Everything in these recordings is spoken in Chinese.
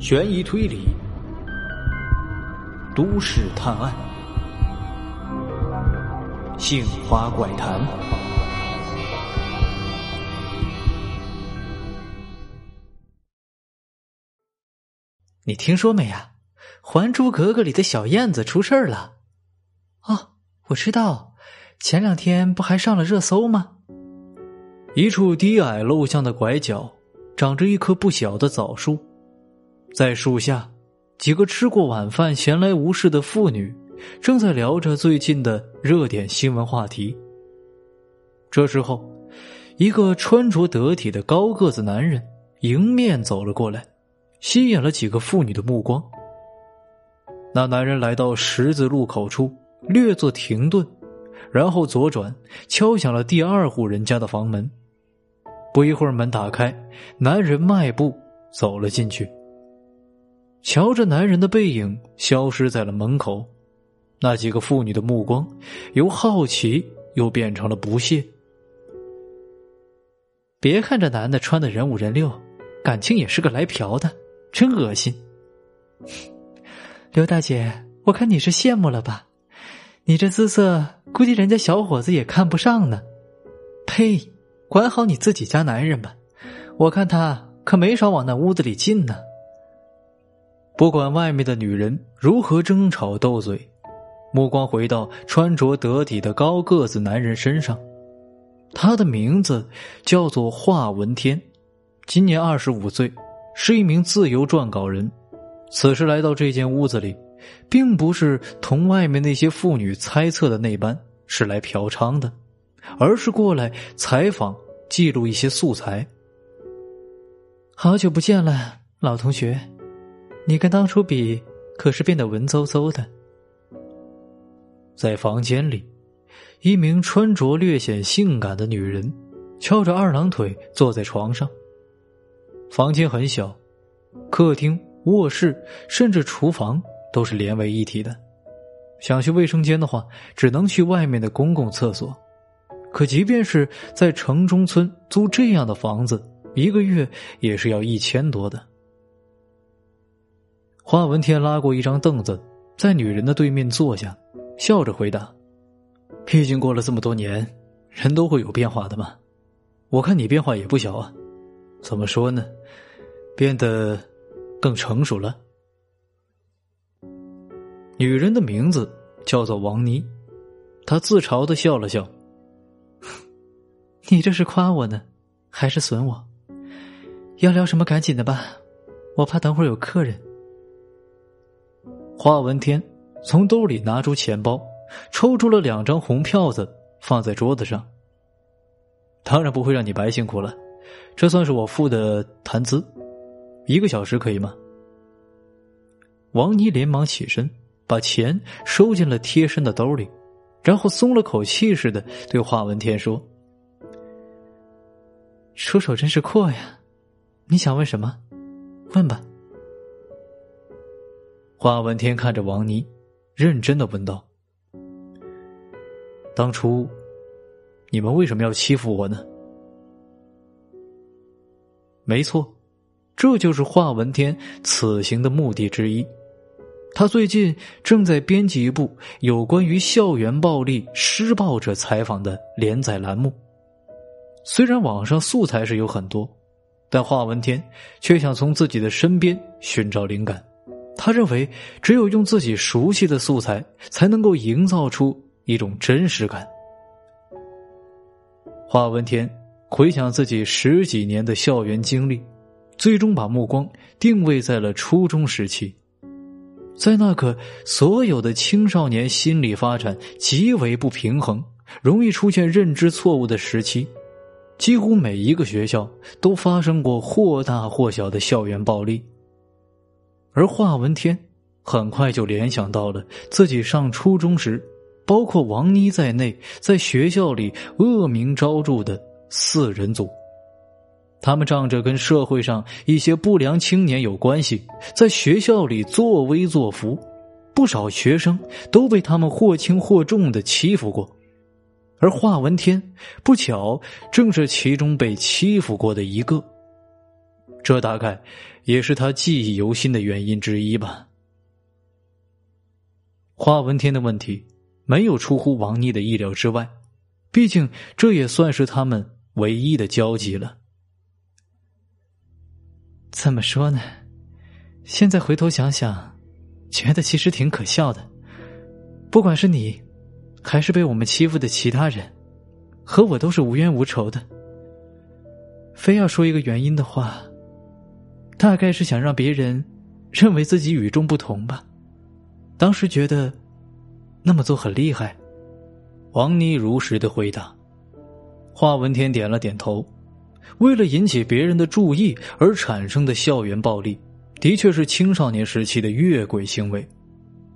悬疑推理、都市探案、杏花怪谈。你听说没呀？《还珠格格》里的小燕子出事儿了。哦，我知道，前两天不还上了热搜吗？一处低矮陋巷的拐角，长着一棵不小的枣树。在树下，几个吃过晚饭、闲来无事的妇女正在聊着最近的热点新闻话题。这时候，一个穿着得体的高个子男人迎面走了过来，吸引了几个妇女的目光。那男人来到十字路口处，略作停顿，然后左转，敲响了第二户人家的房门。不一会儿，门打开，男人迈步走了进去。瞧着男人的背影消失在了门口，那几个妇女的目光由好奇又变成了不屑。别看这男的穿的人五人六，感情也是个来嫖的，真恶心。刘大姐，我看你是羡慕了吧？你这姿色，估计人家小伙子也看不上呢。呸！管好你自己家男人吧，我看他可没少往那屋子里进呢。不管外面的女人如何争吵斗嘴，目光回到穿着得体的高个子男人身上。他的名字叫做华文天，今年二十五岁，是一名自由撰稿人。此时来到这间屋子里，并不是同外面那些妇女猜测的那般是来嫖娼的，而是过来采访、记录一些素材。好久不见了，老同学。你跟当初比，可是变得文绉绉的。在房间里，一名穿着略显性感的女人，翘着二郎腿坐在床上。房间很小，客厅、卧室甚至厨房都是连为一体的。想去卫生间的话，只能去外面的公共厕所。可即便是在城中村租这样的房子，一个月也是要一千多的。华文天拉过一张凳子，在女人的对面坐下，笑着回答：“毕竟过了这么多年，人都会有变化的嘛。我看你变化也不小啊。怎么说呢？变得更成熟了。”女人的名字叫做王妮，她自嘲的笑了笑：“你这是夸我呢，还是损我？要聊什么赶紧的吧，我怕等会儿有客人。”华文天从兜里拿出钱包，抽出了两张红票子，放在桌子上。当然不会让你白辛苦了，这算是我付的谈资，一个小时可以吗？王妮连忙起身，把钱收进了贴身的兜里，然后松了口气似的对华文天说：“出手真是阔呀，你想问什么？问吧。”华文天看着王妮，认真的问道：“当初，你们为什么要欺负我呢？”没错，这就是华文天此行的目的之一。他最近正在编辑一部有关于校园暴力施暴者采访的连载栏目。虽然网上素材是有很多，但华文天却想从自己的身边寻找灵感。他认为，只有用自己熟悉的素材，才能够营造出一种真实感。华文天回想自己十几年的校园经历，最终把目光定位在了初中时期。在那个所有的青少年心理发展极为不平衡、容易出现认知错误的时期，几乎每一个学校都发生过或大或小的校园暴力。而华文天很快就联想到了自己上初中时，包括王妮在内，在学校里恶名昭著的四人组。他们仗着跟社会上一些不良青年有关系，在学校里作威作福，不少学生都被他们或轻或重的欺负过。而华文天不巧正是其中被欺负过的一个。这大概也是他记忆犹新的原因之一吧。华文天的问题没有出乎王妮的意料之外，毕竟这也算是他们唯一的交集了。怎么说呢？现在回头想想，觉得其实挺可笑的。不管是你，还是被我们欺负的其他人，和我都是无冤无仇的。非要说一个原因的话，大概是想让别人认为自己与众不同吧。当时觉得那么做很厉害。王妮如实的回答。华文天点了点头。为了引起别人的注意而产生的校园暴力，的确是青少年时期的越轨行为。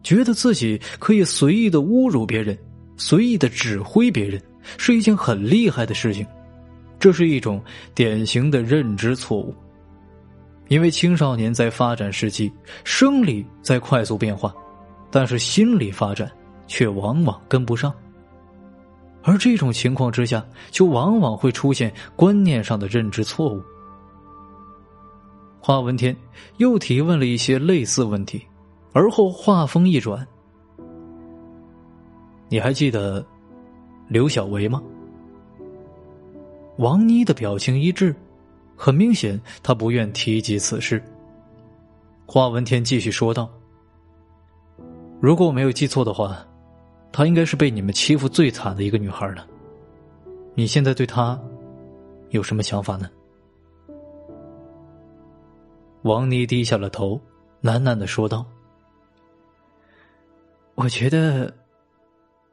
觉得自己可以随意的侮辱别人，随意的指挥别人，是一件很厉害的事情。这是一种典型的认知错误。因为青少年在发展时期，生理在快速变化，但是心理发展却往往跟不上。而这种情况之下，就往往会出现观念上的认知错误。华文天又提问了一些类似问题。而后话锋一转：“你还记得刘小维吗？”王妮的表情一致，很明显，他不愿提及此事。华文天继续说道：“如果我没有记错的话，她应该是被你们欺负最惨的一个女孩了。你现在对她有什么想法呢？”王妮低下了头，喃喃的说道。我觉得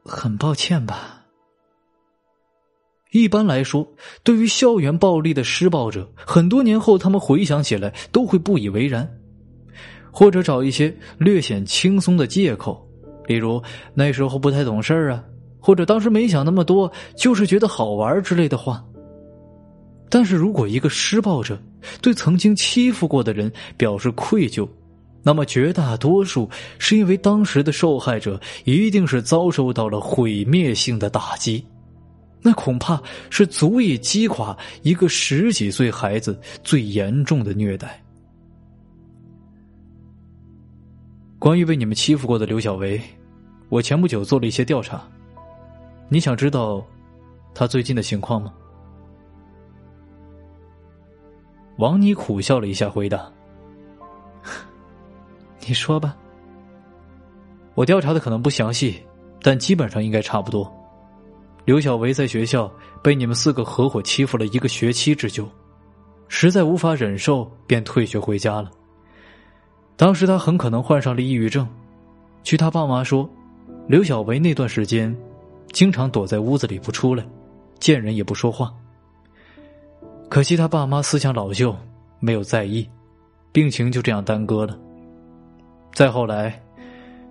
很抱歉吧。一般来说，对于校园暴力的施暴者，很多年后他们回想起来都会不以为然，或者找一些略显轻松的借口，例如那时候不太懂事啊，或者当时没想那么多，就是觉得好玩之类的话。但是如果一个施暴者对曾经欺负过的人表示愧疚，那么，绝大多数是因为当时的受害者一定是遭受到了毁灭性的打击，那恐怕是足以击垮一个十几岁孩子最严重的虐待。关于被你们欺负过的刘小维，我前不久做了一些调查，你想知道他最近的情况吗？王妮苦笑了一下，回答。你说吧，我调查的可能不详细，但基本上应该差不多。刘小维在学校被你们四个合伙欺负了一个学期之久，实在无法忍受，便退学回家了。当时他很可能患上了抑郁症，据他爸妈说，刘小维那段时间经常躲在屋子里不出来，见人也不说话。可惜他爸妈思想老旧，没有在意，病情就这样耽搁了。再后来，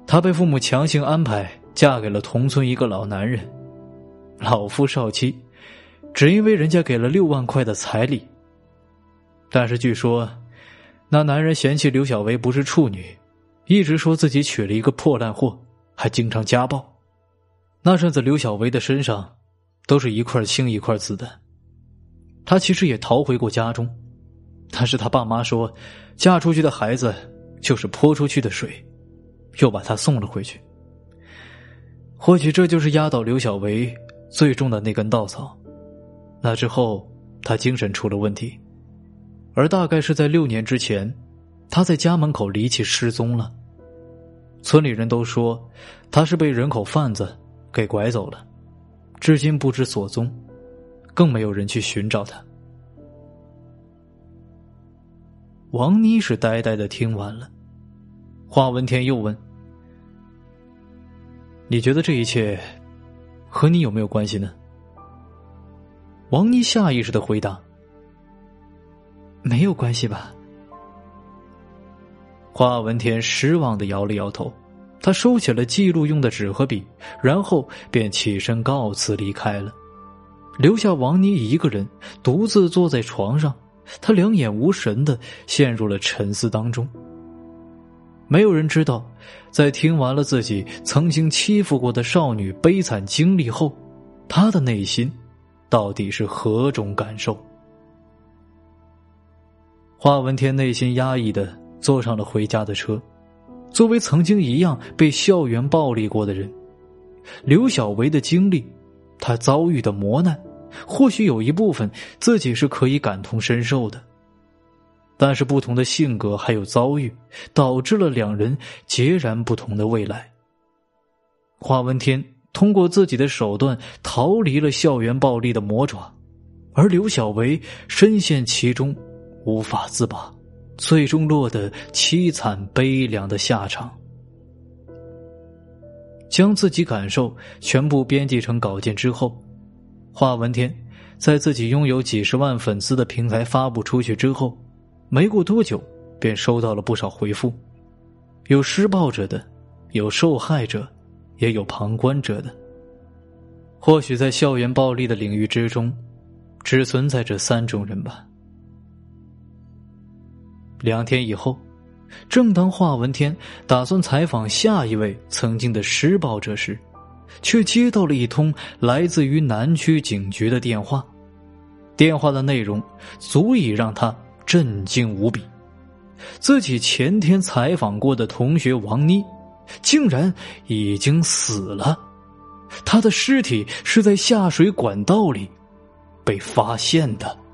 她被父母强行安排嫁给了同村一个老男人，老夫少妻，只因为人家给了六万块的彩礼。但是据说，那男人嫌弃刘小薇不是处女，一直说自己娶了一个破烂货，还经常家暴。那阵子刘小薇的身上都是一块青一块紫的。她其实也逃回过家中，但是她爸妈说，嫁出去的孩子。就是泼出去的水，又把他送了回去。或许这就是压倒刘小维最重的那根稻草。那之后，他精神出了问题，而大概是在六年之前，他在家门口离奇失踪了。村里人都说他是被人口贩子给拐走了，至今不知所踪，更没有人去寻找他。王妮是呆呆的听完了。华文天又问：“你觉得这一切和你有没有关系呢？”王妮下意识的回答：“没有关系吧。”华文天失望的摇了摇头，他收起了记录用的纸和笔，然后便起身告辞离开了，留下王妮一个人独自坐在床上，他两眼无神的陷入了沉思当中。没有人知道，在听完了自己曾经欺负过的少女悲惨经历后，他的内心到底是何种感受。华文天内心压抑的坐上了回家的车。作为曾经一样被校园暴力过的人，刘小维的经历，他遭遇的磨难，或许有一部分自己是可以感同身受的。但是不同的性格还有遭遇，导致了两人截然不同的未来。华文天通过自己的手段逃离了校园暴力的魔爪，而刘小维深陷其中，无法自拔。最终落得凄惨悲凉的下场。将自己感受全部编辑成稿件之后，华文天在自己拥有几十万粉丝的平台发布出去之后，没过多久便收到了不少回复，有施暴者的，有受害者，也有旁观者的。或许在校园暴力的领域之中，只存在这三种人吧。两天以后，正当华文天打算采访下一位曾经的施暴者时，却接到了一通来自于南区警局的电话。电话的内容足以让他震惊无比：自己前天采访过的同学王妮，竟然已经死了，她的尸体是在下水管道里被发现的。